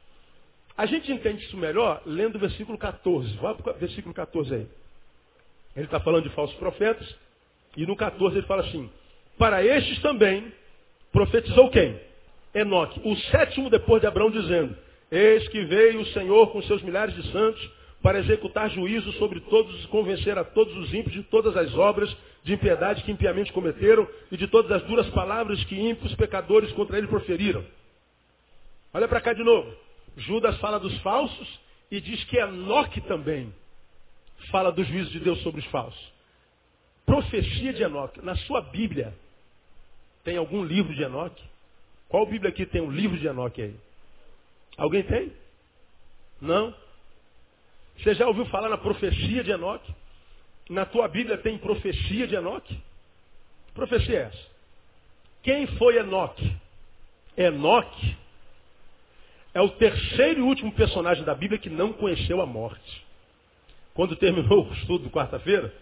A gente entende isso melhor lendo o versículo 14. Vá para o versículo 14 aí. Ele está falando de falsos profetas, e no 14 ele fala assim: Para estes também profetizou quem? Enoque, o sétimo depois de Abraão, dizendo: Eis que veio o Senhor com seus milhares de santos para executar juízo sobre todos e convencer a todos os ímpios de todas as obras de impiedade que impiamente cometeram e de todas as duras palavras que ímpios pecadores contra ele proferiram. Olha para cá de novo. Judas fala dos falsos e diz que Enoque também fala do juízo de Deus sobre os falsos. Profecia de Enoque. Na sua Bíblia, tem algum livro de Enoque? Qual Bíblia aqui tem um livro de Enoque aí? Alguém tem? Não? Você já ouviu falar na profecia de Enoque? Na tua Bíblia tem profecia de Enoque? Que profecia é essa? Quem foi Enoque? Enoque é o terceiro e último personagem da Bíblia que não conheceu a morte. Quando terminou o estudo quarta-feira,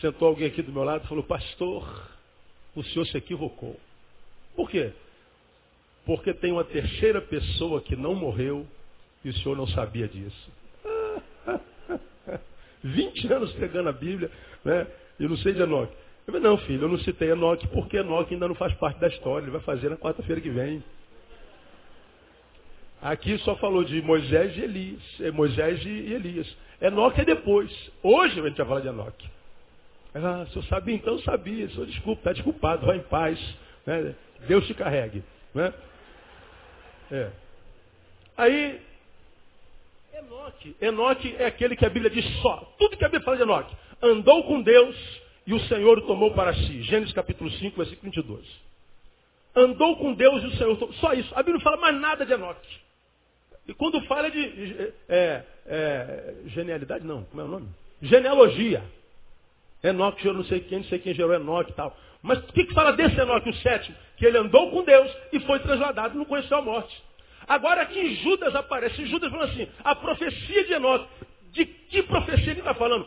sentou alguém aqui do meu lado e falou, pastor, o senhor se equivocou. Por quê? Porque tem uma terceira pessoa que não morreu e o senhor não sabia disso. 20 anos pegando a Bíblia, né? E não sei de Enoque. Eu falei, não, filho, eu não citei Enoque porque Enoque ainda não faz parte da história. Ele vai fazer na quarta-feira que vem. Aqui só falou de Moisés e Elias. É, Moisés e Elias. Enoque é depois. Hoje a gente vai falar de Enoque. Ah, se eu sabia, então eu sabia. Sou desculpa, está desculpado, vai em paz. Né? Deus te carregue. Né? É. Aí Enoque. Enoque é aquele que a Bíblia diz só. Tudo que a Bíblia fala de Enoque. Andou com Deus e o Senhor o tomou para si. Gênesis capítulo 5, versículo 22. Andou com Deus e o Senhor tomou. Só isso. A Bíblia não fala mais nada de Enoque. E quando fala de é, é, genialidade, não. Como é o nome? Genealogia. Enoque gerou não sei quem, não sei quem gerou Enoque e tal. Mas o que, que fala desse Enoque, o sétimo? Que ele andou com Deus e foi trasladado, não conheceu a morte. Agora aqui Judas aparece. Judas falando assim, a profecia de Enoque. De que profecia ele está falando?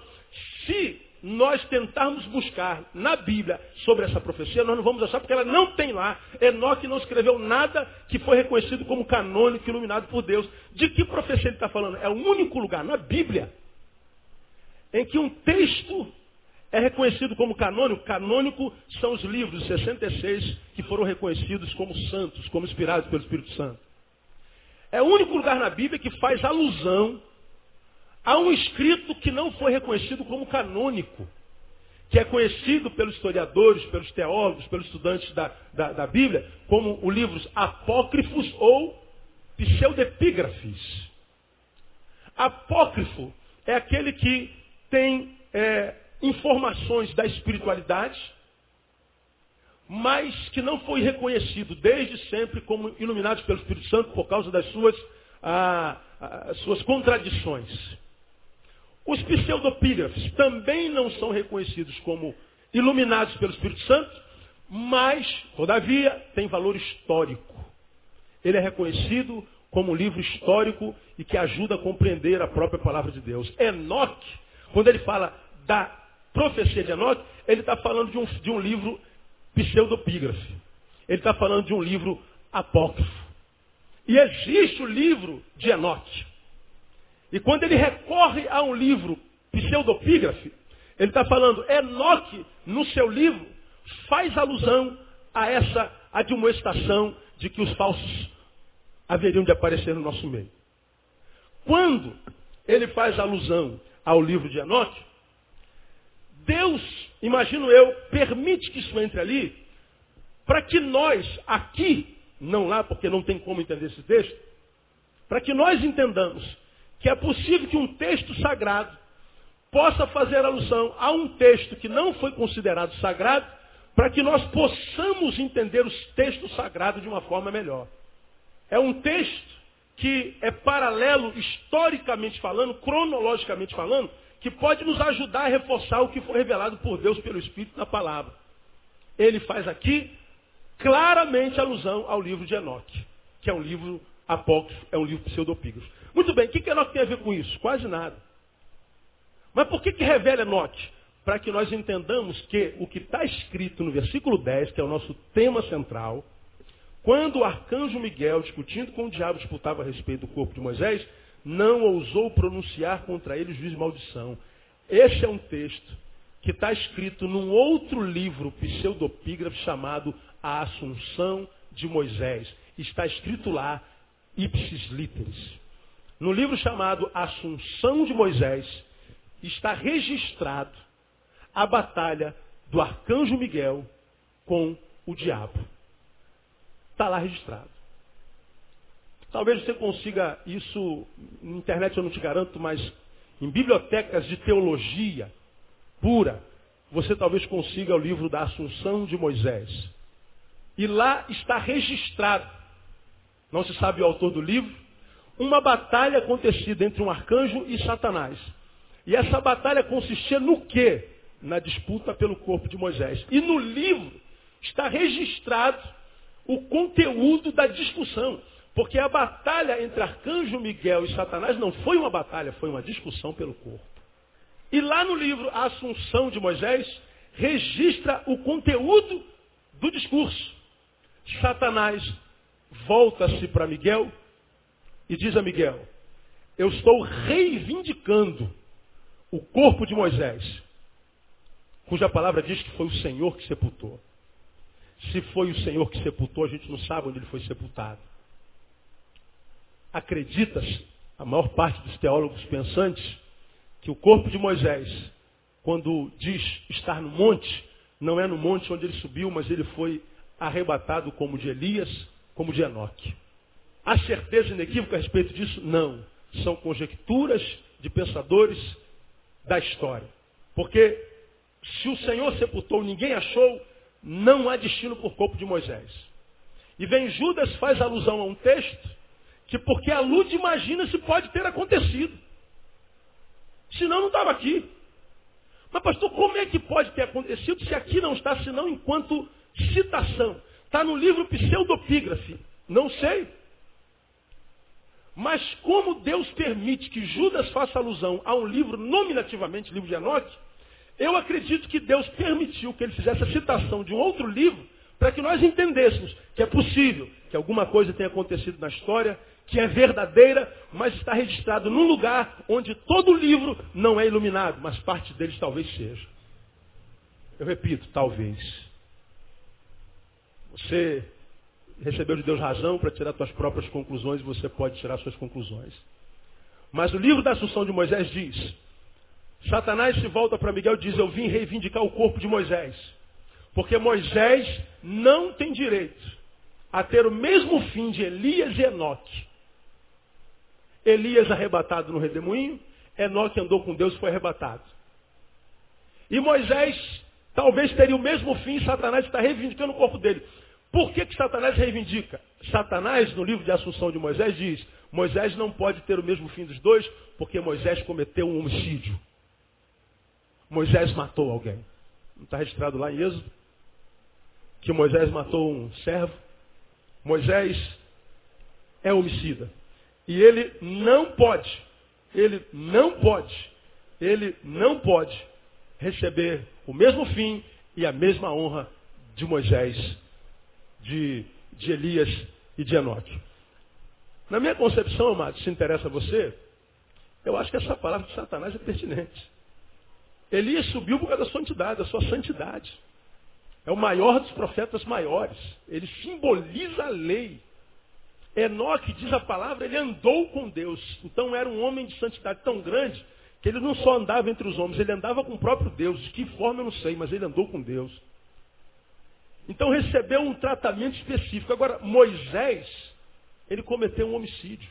Se nós tentarmos buscar na Bíblia sobre essa profecia, nós não vamos achar, porque ela não tem lá. Enoque não escreveu nada que foi reconhecido como canônico, iluminado por Deus. De que profecia ele está falando? É o único lugar na Bíblia em que um texto é reconhecido como canônico. Canônico são os livros 66 que foram reconhecidos como santos, como inspirados pelo Espírito Santo. É o único lugar na Bíblia que faz alusão a um escrito que não foi reconhecido como canônico, que é conhecido pelos historiadores, pelos teólogos, pelos estudantes da, da, da Bíblia, como os livros apócrifos ou pseudepígrafes. Apócrifo é aquele que tem é, informações da espiritualidade, mas que não foi reconhecido desde sempre como iluminado pelo Espírito Santo por causa das suas, ah, ah, suas contradições. Os pseudopígrafos também não são reconhecidos como iluminados pelo Espírito Santo, mas, todavia, tem valor histórico. Ele é reconhecido como um livro histórico e que ajuda a compreender a própria palavra de Deus. Enoque, quando ele fala da profecia de Enoque, ele está falando de um, de um livro pseudopígrafe. Ele está falando de um livro apócrifo. E existe o livro de Enoque. E quando ele recorre a um livro pseudopígrafe, ele está falando, Enoque, no seu livro, faz alusão a essa admoestação de que os falsos haveriam de aparecer no nosso meio. Quando ele faz alusão ao livro de Enoque, Deus, imagino eu, permite que isso entre ali, para que nós aqui, não lá, porque não tem como entender esse texto, para que nós entendamos que é possível que um texto sagrado possa fazer alusão a um texto que não foi considerado sagrado, para que nós possamos entender os textos sagrados de uma forma melhor. É um texto que é paralelo, historicamente falando, cronologicamente falando, que pode nos ajudar a reforçar o que foi revelado por Deus pelo Espírito na palavra. Ele faz aqui claramente alusão ao livro de Enoque, que é um livro apócrifo, é um livro pseudopígrafo. Muito bem, o que, que Enoque tem a ver com isso? Quase nada. Mas por que, que revela Enoque? Para que nós entendamos que o que está escrito no versículo 10, que é o nosso tema central, quando o arcanjo Miguel, discutindo com o diabo, disputava a respeito do corpo de Moisés, não ousou pronunciar contra ele juízo de maldição. Este é um texto que está escrito num outro livro pseudopígrafo chamado A Assunção de Moisés. Está escrito lá, ipsis literis. No livro chamado Assunção de Moisés, está registrado a batalha do arcanjo Miguel com o diabo. Está lá registrado. Talvez você consiga isso, na internet eu não te garanto, mas em bibliotecas de teologia pura, você talvez consiga o livro da Assunção de Moisés. E lá está registrado, não se sabe o autor do livro, uma batalha acontecida entre um arcanjo e Satanás. E essa batalha consistia no quê? Na disputa pelo corpo de Moisés. E no livro está registrado o conteúdo da discussão. Porque a batalha entre Arcanjo Miguel e Satanás não foi uma batalha, foi uma discussão pelo corpo. E lá no livro A Assunção de Moisés, registra o conteúdo do discurso. Satanás volta-se para Miguel e diz a Miguel: Eu estou reivindicando o corpo de Moisés, cuja palavra diz que foi o Senhor que sepultou. Se foi o Senhor que sepultou, a gente não sabe onde ele foi sepultado. Acredita-se, a maior parte dos teólogos pensantes, que o corpo de Moisés, quando diz estar no monte, não é no monte onde ele subiu, mas ele foi arrebatado como de Elias, como de Enoque. Há certeza inequívoca a respeito disso? Não. São conjecturas de pensadores da história. Porque se o Senhor sepultou, ninguém achou, não há destino por corpo de Moisés. E vem Judas, faz alusão a um texto, que porque a luz imagina se pode ter acontecido. Senão não estava aqui. Mas pastor, como é que pode ter acontecido se aqui não está, senão enquanto citação? Está no livro Pseudopígrafe. Não sei. Mas como Deus permite que Judas faça alusão a um livro nominativamente, livro de Enoque, eu acredito que Deus permitiu que ele fizesse a citação de um outro livro para que nós entendêssemos que é possível que alguma coisa tenha acontecido na história, que é verdadeira, mas está registrado num lugar onde todo o livro não é iluminado, mas parte deles talvez seja. Eu repito, talvez. Você recebeu de Deus razão para tirar suas próprias conclusões e você pode tirar suas conclusões. Mas o livro da Assunção de Moisés diz: Satanás se volta para Miguel e diz: Eu vim reivindicar o corpo de Moisés. Porque Moisés não tem direito a ter o mesmo fim de Elias e Enoque. Elias arrebatado no redemoinho, Enoque andou com Deus e foi arrebatado. E Moisés talvez teria o mesmo fim, Satanás está reivindicando o corpo dele. Por que, que Satanás reivindica? Satanás, no livro de Assunção de Moisés, diz: Moisés não pode ter o mesmo fim dos dois, porque Moisés cometeu um homicídio. Moisés matou alguém. Não está registrado lá em Êxodo? Que Moisés matou um servo. Moisés é homicida. E ele não pode, ele não pode, ele não pode receber o mesmo fim e a mesma honra de Moisés de, de Elias e de Enoque. Na minha concepção, amado, se interessa a você, eu acho que essa palavra de Satanás é pertinente. Elias subiu por causa da santidade, da sua santidade. É o maior dos profetas maiores. Ele simboliza a lei. Enoque, diz a palavra, ele andou com Deus. Então era um homem de santidade tão grande que ele não só andava entre os homens, ele andava com o próprio Deus. De que forma eu não sei, mas ele andou com Deus. Então recebeu um tratamento específico. Agora, Moisés, ele cometeu um homicídio.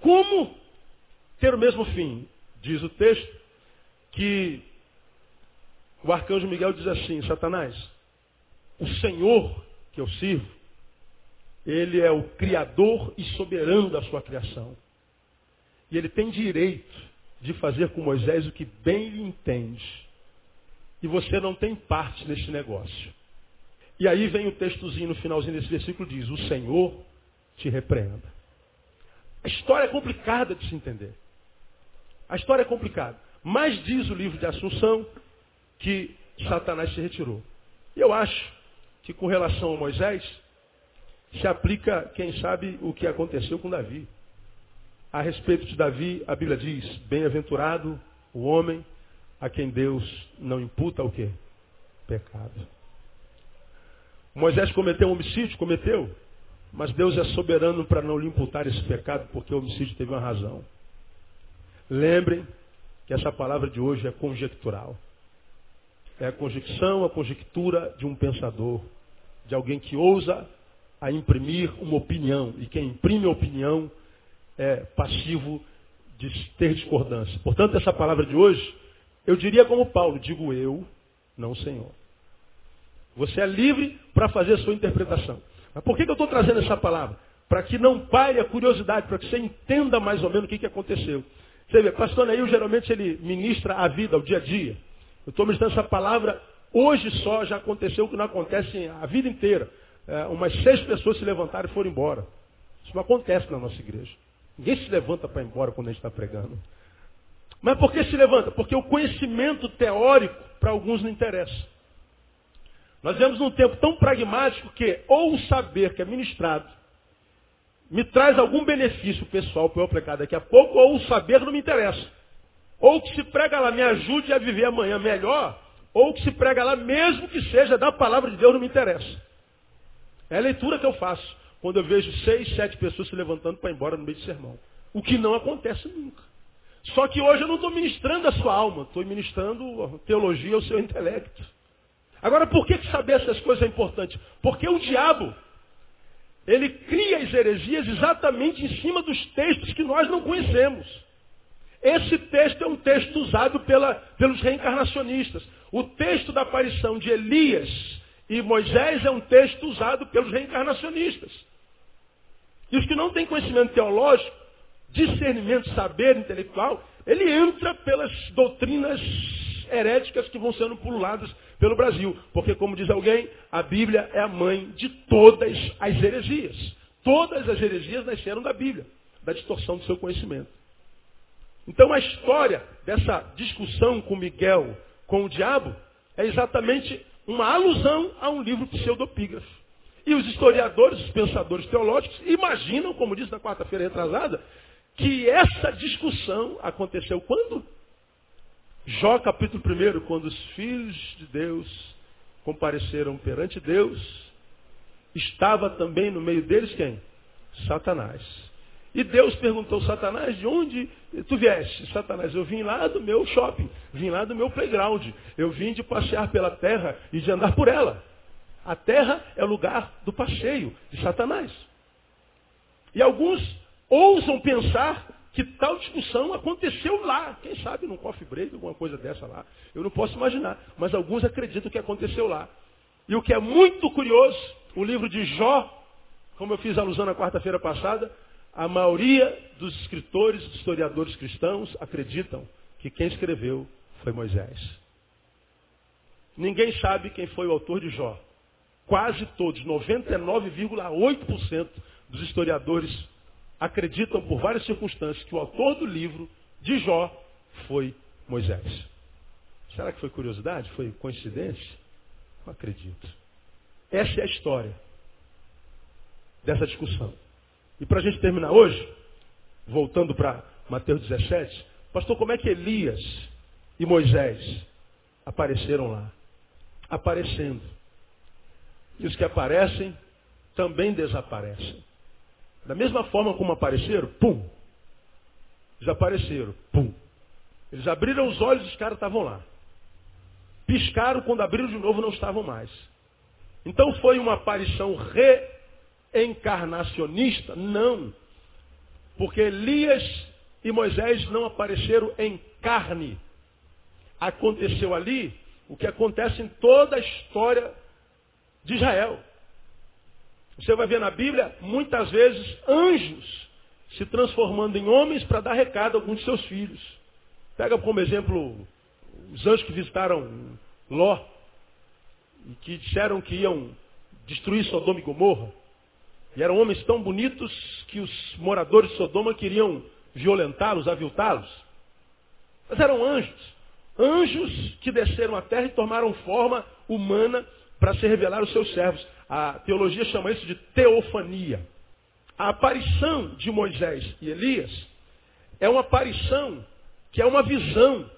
Como ter o mesmo fim? Diz o texto que o arcanjo Miguel diz assim: Satanás, o Senhor que eu sirvo, ele é o criador e soberano da sua criação. E ele tem direito de fazer com Moisés o que bem lhe entende. E você não tem parte nesse negócio. E aí vem o textozinho no finalzinho desse versículo diz: O Senhor te repreenda. A história é complicada de se entender. A história é complicada. Mas diz o livro de Assunção que Satanás se retirou. E eu acho que com relação a Moisés, se aplica, quem sabe, o que aconteceu com Davi. A respeito de Davi, a Bíblia diz, bem-aventurado o homem a quem Deus não imputa o quê? Pecado. Moisés cometeu um homicídio? Cometeu. Mas Deus é soberano para não lhe imputar esse pecado, porque o homicídio teve uma razão. Lembrem que essa palavra de hoje é conjectural. É a conjecção, a conjectura de um pensador, de alguém que ousa a imprimir uma opinião. E quem imprime opinião é passivo de ter discordância. Portanto, essa palavra de hoje, eu diria como Paulo, digo eu, não Senhor. Você é livre para fazer a sua interpretação. Mas por que, que eu estou trazendo essa palavra? Para que não pare a curiosidade, para que você entenda mais ou menos o que, que aconteceu. Você vê, pastor Neil geralmente ele ministra a vida, o dia a dia. Eu estou ministrando essa palavra, hoje só já aconteceu o que não acontece a vida inteira. É, umas seis pessoas se levantaram e foram embora. Isso não acontece na nossa igreja. Ninguém se levanta para ir embora quando a gente está pregando. Mas por que se levanta? Porque o conhecimento teórico para alguns não interessa. Nós vemos num tempo tão pragmático que ou o saber que é ministrado me traz algum benefício pessoal para eu aplicar daqui a pouco, ou o saber não me interessa. Ou que se prega lá me ajude a viver amanhã melhor, ou que se prega lá, mesmo que seja da palavra de Deus, não me interessa. É a leitura que eu faço quando eu vejo seis, sete pessoas se levantando para ir embora no meio de sermão. O que não acontece nunca. Só que hoje eu não estou ministrando a sua alma, estou ministrando teologia ao seu intelecto. Agora, por que saber essas coisas é importante? Porque o diabo, ele cria as heresias exatamente em cima dos textos que nós não conhecemos. Esse texto é um texto usado pela, pelos reencarnacionistas. O texto da aparição de Elias e Moisés é um texto usado pelos reencarnacionistas. E os que não têm conhecimento teológico, discernimento, saber intelectual, ele entra pelas doutrinas heréticas que vão sendo pululadas pelo Brasil. Porque, como diz alguém, a Bíblia é a mãe de todas as heresias. Todas as heresias nasceram da Bíblia, da distorção do seu conhecimento. Então a história dessa discussão com Miguel, com o diabo, é exatamente uma alusão a um livro pseudopígrafo. E os historiadores, os pensadores teológicos, imaginam, como disse na quarta-feira retrasada, que essa discussão aconteceu quando? Jó capítulo 1, quando os filhos de Deus compareceram perante Deus, estava também no meio deles quem? Satanás. E Deus perguntou, Satanás, de onde tu vieste? Satanás, eu vim lá do meu shopping, vim lá do meu playground. Eu vim de passear pela terra e de andar por ela. A terra é o lugar do passeio de Satanás. E alguns ousam pensar que tal discussão aconteceu lá. Quem sabe num coffee break, alguma coisa dessa lá. Eu não posso imaginar. Mas alguns acreditam que aconteceu lá. E o que é muito curioso, o livro de Jó, como eu fiz alusão na quarta-feira passada, a maioria dos escritores, dos historiadores cristãos, acreditam que quem escreveu foi Moisés. Ninguém sabe quem foi o autor de Jó. Quase todos, 99,8% dos historiadores acreditam por várias circunstâncias que o autor do livro de Jó foi Moisés. Será que foi curiosidade? Foi coincidência? Não acredito. Essa é a história dessa discussão. E para a gente terminar hoje, voltando para Mateus 17, pastor, como é que Elias e Moisés apareceram lá? Aparecendo. E os que aparecem também desaparecem. Da mesma forma como apareceram, pum, desapareceram, pum. Eles abriram os olhos e os caras estavam lá. Piscaram, quando abriram de novo não estavam mais. Então foi uma aparição re encarnacionista? Não. Porque Elias e Moisés não apareceram em carne. Aconteceu ali o que acontece em toda a história de Israel. Você vai ver na Bíblia, muitas vezes, anjos se transformando em homens para dar recado a alguns de seus filhos. Pega como exemplo os anjos que visitaram Ló e que disseram que iam destruir Sodoma e Gomorra. E eram homens tão bonitos que os moradores de Sodoma queriam violentá-los, aviltá-los. Mas eram anjos. Anjos que desceram à terra e tomaram forma humana para se revelar aos seus servos. A teologia chama isso de teofania. A aparição de Moisés e Elias é uma aparição que é uma visão.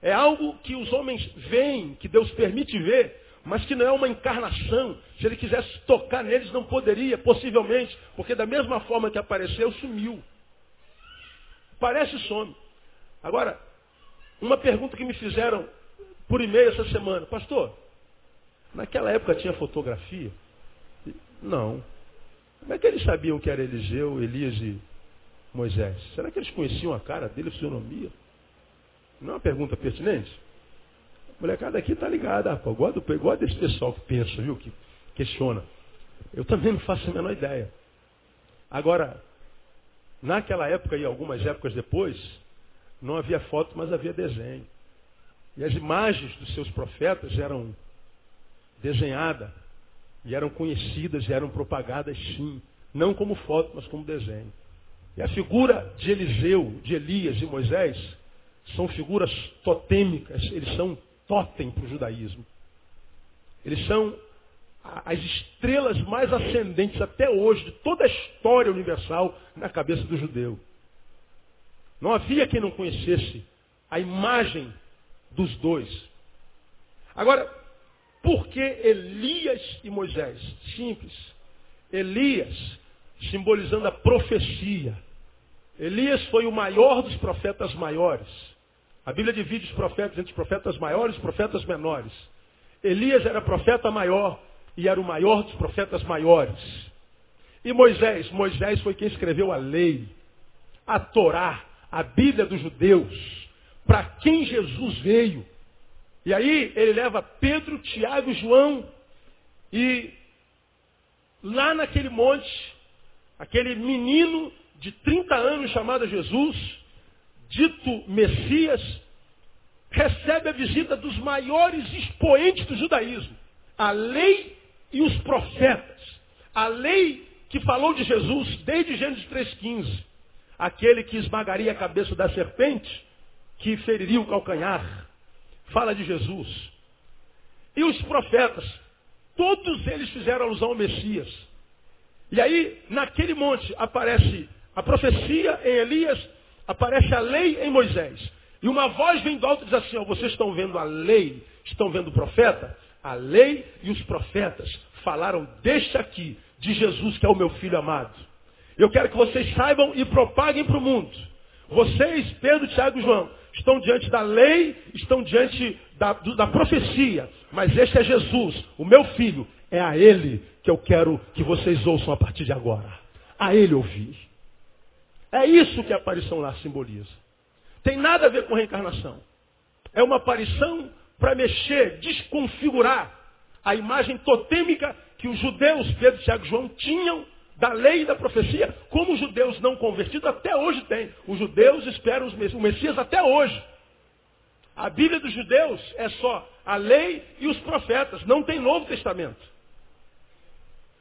É algo que os homens veem, que Deus permite ver, mas que não é uma encarnação. Se ele quisesse tocar neles, não poderia, possivelmente, porque da mesma forma que apareceu, sumiu. Parece some. Agora, uma pergunta que me fizeram por e-mail essa semana, pastor, naquela época tinha fotografia? Não. Como é que eles sabiam que era Eliseu, Elias e Moisés? Será que eles conheciam a cara dele, a fisionomia? Não é uma pergunta pertinente? Molecada aqui está ligada, rapaz. Gosto, gosto desse pessoal que pensa, viu? Que questiona. Eu também não faço a menor ideia. Agora, naquela época e algumas épocas depois, não havia foto, mas havia desenho. E as imagens dos seus profetas eram desenhadas, e eram conhecidas, e eram propagadas sim. Não como foto, mas como desenho. E a figura de Eliseu, de Elias e Moisés são figuras totêmicas, eles são totem para o judaísmo. Eles são as estrelas mais ascendentes até hoje de toda a história universal na cabeça do judeu. Não havia quem não conhecesse a imagem dos dois. Agora, por que Elias e Moisés? Simples. Elias, simbolizando a profecia. Elias foi o maior dos profetas maiores. A Bíblia divide os profetas entre profetas maiores e profetas menores. Elias era profeta maior e era o maior dos profetas maiores. E Moisés? Moisés foi quem escreveu a lei, a Torá, a Bíblia dos judeus, para quem Jesus veio. E aí ele leva Pedro, Tiago e João e lá naquele monte, aquele menino de 30 anos chamado Jesus, dito Messias, recebe a visita dos maiores expoentes do judaísmo, a lei e os profetas. A lei que falou de Jesus desde Gênesis 3,15. Aquele que esmagaria a cabeça da serpente, que feriria o calcanhar. Fala de Jesus. E os profetas, todos eles fizeram alusão ao Messias. E aí, naquele monte, aparece a profecia em Elias, aparece a lei em Moisés. E uma voz vem do alto e diz assim, ó, vocês estão vendo a lei, estão vendo o profeta? A lei e os profetas falaram deste aqui, de Jesus, que é o meu filho amado. Eu quero que vocês saibam e propaguem para o mundo. Vocês, Pedro, Tiago e João, estão diante da lei, estão diante da, da profecia. Mas este é Jesus, o meu filho. É a ele que eu quero que vocês ouçam a partir de agora. A ele ouvir. É isso que a aparição lá simboliza. Tem nada a ver com reencarnação. É uma aparição para mexer, desconfigurar a imagem totêmica que os judeus, Pedro, Tiago e João, tinham da lei e da profecia, como os judeus não convertidos até hoje têm. Os judeus esperam o Messias até hoje. A Bíblia dos judeus é só a lei e os profetas, não tem Novo Testamento.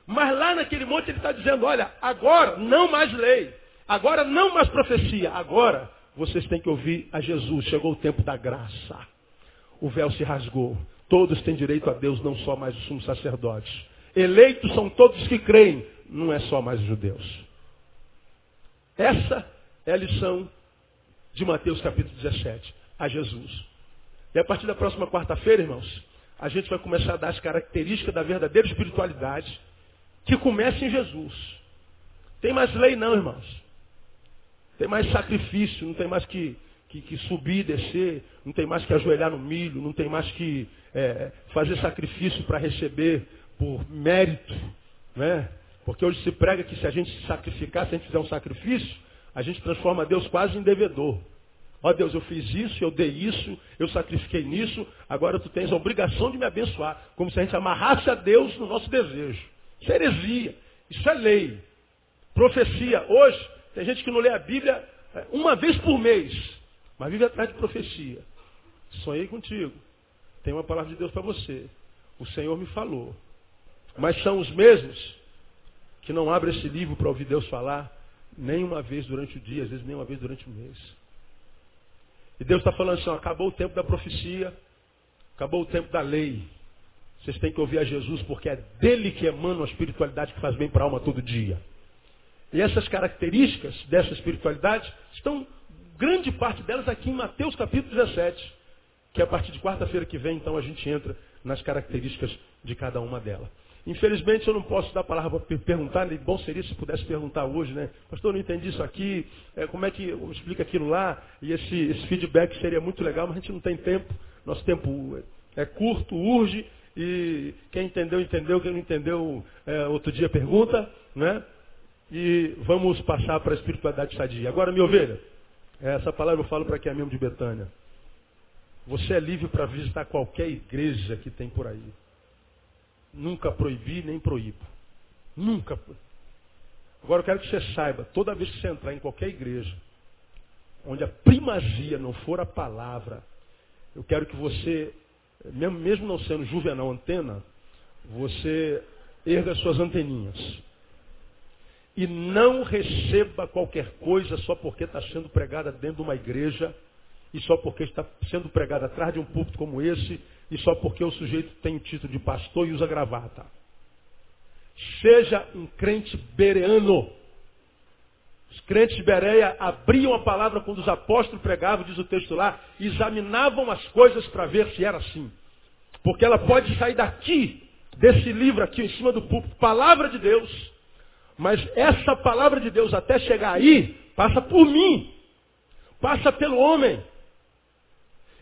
Mas lá naquele monte ele está dizendo, olha, agora não mais lei, agora não mais profecia, agora vocês têm que ouvir a Jesus, chegou o tempo da graça. O véu se rasgou. Todos têm direito a Deus, não só mais os sumos sacerdotes. Eleitos são todos que creem, não é só mais os judeus. Essa é a lição de Mateus capítulo 17, a Jesus. E a partir da próxima quarta-feira, irmãos, a gente vai começar a dar as características da verdadeira espiritualidade que começa em Jesus. Tem mais lei não, irmãos. Tem mais sacrifício, não tem mais que, que, que subir e descer, não tem mais que ajoelhar no milho, não tem mais que é, fazer sacrifício para receber por mérito. Né? Porque hoje se prega que se a gente se sacrificar, se a gente fizer um sacrifício, a gente transforma Deus quase em devedor. Ó oh, Deus, eu fiz isso, eu dei isso, eu sacrifiquei nisso, agora tu tens a obrigação de me abençoar. Como se a gente amarrasse a Deus no nosso desejo. Isso é heresia. Isso é lei. Profecia. Hoje, tem gente que não lê a Bíblia é, uma vez por mês, mas vive atrás de profecia. Sonhei contigo. Tem uma palavra de Deus para você. O Senhor me falou. Mas são os mesmos que não abrem esse livro para ouvir Deus falar nem uma vez durante o dia, às vezes nem uma vez durante o mês. E Deus está falando assim, ó, acabou o tempo da profecia, acabou o tempo da lei. Vocês têm que ouvir a Jesus porque é dele que emana a espiritualidade que faz bem para a alma todo dia. E essas características dessa espiritualidade estão, grande parte delas, aqui em Mateus capítulo 17. Que a partir de quarta-feira que vem, então, a gente entra nas características de cada uma delas. Infelizmente eu não posso dar a palavra para perguntar, nem bom seria se pudesse perguntar hoje, né? Pastor, não entendi isso aqui, é, como é que explica aquilo lá? E esse, esse feedback seria muito legal, mas a gente não tem tempo, nosso tempo é curto, urge, E quem entendeu, entendeu. Quem não entendeu, é, outro dia pergunta. Né? E vamos passar para a espiritualidade sadia. Agora, minha ovelha, essa palavra eu falo para quem é membro de Betânia. Você é livre para visitar qualquer igreja que tem por aí. Nunca proibi nem proíbo. Nunca. Agora eu quero que você saiba, toda vez que você entrar em qualquer igreja, onde a primazia não for a palavra, eu quero que você, mesmo, não sendo juvenal antena, você erga suas anteninhas. E não receba qualquer coisa só porque está sendo pregada dentro de uma igreja e só porque está sendo pregada atrás de um púlpito como esse e só porque o sujeito tem o título de pastor e usa gravata. Seja um crente bereano. Os crentes de Bereia abriam a palavra quando os apóstolos pregavam, diz o texto lá, e examinavam as coisas para ver se era assim. Porque ela pode sair daqui, desse livro aqui em cima do púlpito, palavra de Deus, mas essa palavra de Deus até chegar aí, passa por mim, passa pelo homem.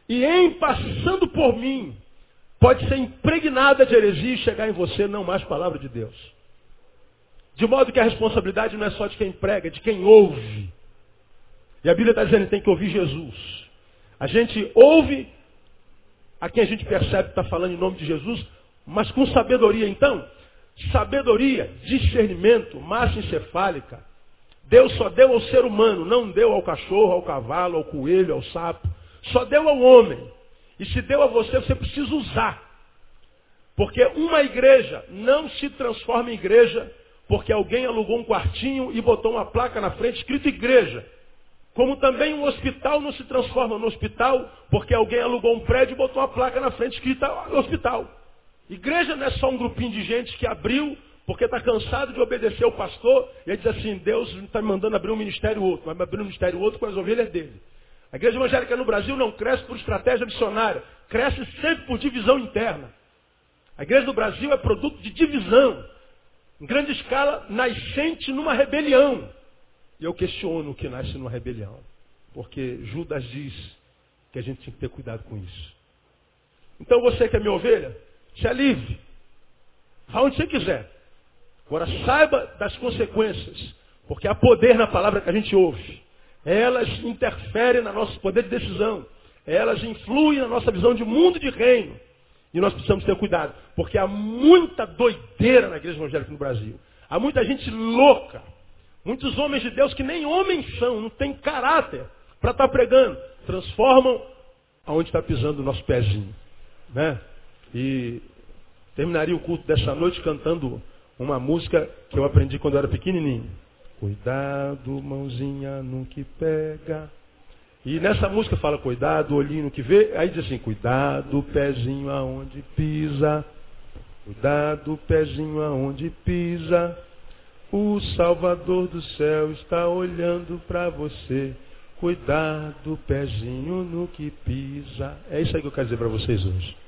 E em passando por mim, pode ser impregnada de heresia e chegar em você não mais palavra de Deus. De modo que a responsabilidade não é só de quem prega, é de quem ouve. E a Bíblia está dizendo que tem que ouvir Jesus. A gente ouve a quem a gente percebe que está falando em nome de Jesus, mas com sabedoria. Então, sabedoria, discernimento, massa encefálica. Deus só deu ao ser humano, não deu ao cachorro, ao cavalo, ao coelho, ao sapo. Só deu ao homem. E se deu a você, você precisa usar. Porque uma igreja não se transforma em igreja porque alguém alugou um quartinho e botou uma placa na frente escrito igreja. Como também um hospital não se transforma no hospital porque alguém alugou um prédio e botou uma placa na frente escrita hospital. Igreja não é só um grupinho de gente que abriu porque está cansado de obedecer o pastor e ele diz assim, Deus está me mandando abrir um ministério outro, mas abrir um ministério outro com as ovelhas dele. A igreja evangélica no Brasil não cresce por estratégia missionária, cresce sempre por divisão interna. A igreja do Brasil é produto de divisão, em grande escala, nascente numa rebelião. E eu questiono o que nasce numa rebelião, porque Judas diz que a gente tem que ter cuidado com isso. Então você que é minha ovelha, se é livre. Vá onde você quiser. Agora saiba das consequências, porque há poder na palavra que a gente ouve. Elas interferem no nosso poder de decisão. Elas influem na nossa visão de mundo e de reino. E nós precisamos ter cuidado, porque há muita doideira na igreja evangélica no Brasil. Há muita gente louca. Muitos homens de Deus que nem homens são, não têm caráter para estar tá pregando. Transformam aonde está pisando o nosso pezinho. Né? E terminaria o culto dessa noite cantando uma música que eu aprendi quando eu era pequenininho. Cuidado, mãozinha no que pega. E nessa música fala cuidado, olhinho no que vê. Aí diz assim, cuidado, pezinho aonde pisa. Cuidado, pezinho aonde pisa. O Salvador do céu está olhando para você. Cuidado, pezinho no que pisa. É isso aí que eu quero dizer para vocês hoje.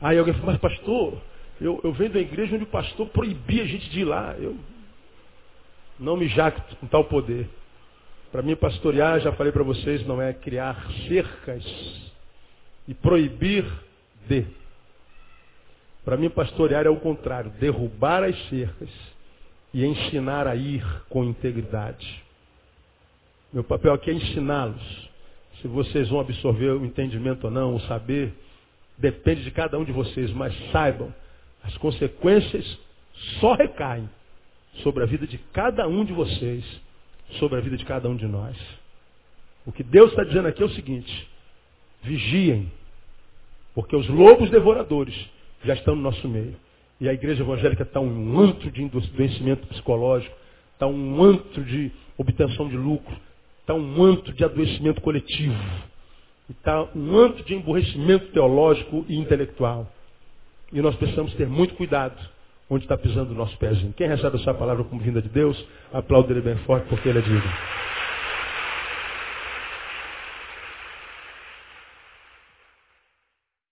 Aí alguém fala, mas pastor, eu, eu venho da igreja onde o pastor proibia a gente de ir lá. Eu, não me jacto com tal poder. Para mim, pastorear, já falei para vocês, não é criar cercas e proibir de. Para mim, pastorear é o contrário, derrubar as cercas e ensinar a ir com integridade. Meu papel aqui é ensiná-los. Se vocês vão absorver o entendimento ou não, o saber, depende de cada um de vocês, mas saibam, as consequências só recaem sobre a vida de cada um de vocês, sobre a vida de cada um de nós. O que Deus está dizendo aqui é o seguinte: vigiem, porque os lobos devoradores já estão no nosso meio. E a igreja evangélica está um antro de adoecimento psicológico, está um antro de obtenção de lucro, está um antro de adoecimento coletivo, está um antro de emborrecimento teológico e intelectual. E nós precisamos ter muito cuidado onde está pisando o nosso pezinho. Quem recebe essa palavra como vinda de Deus, aplaude ele bem forte, porque ele é digno.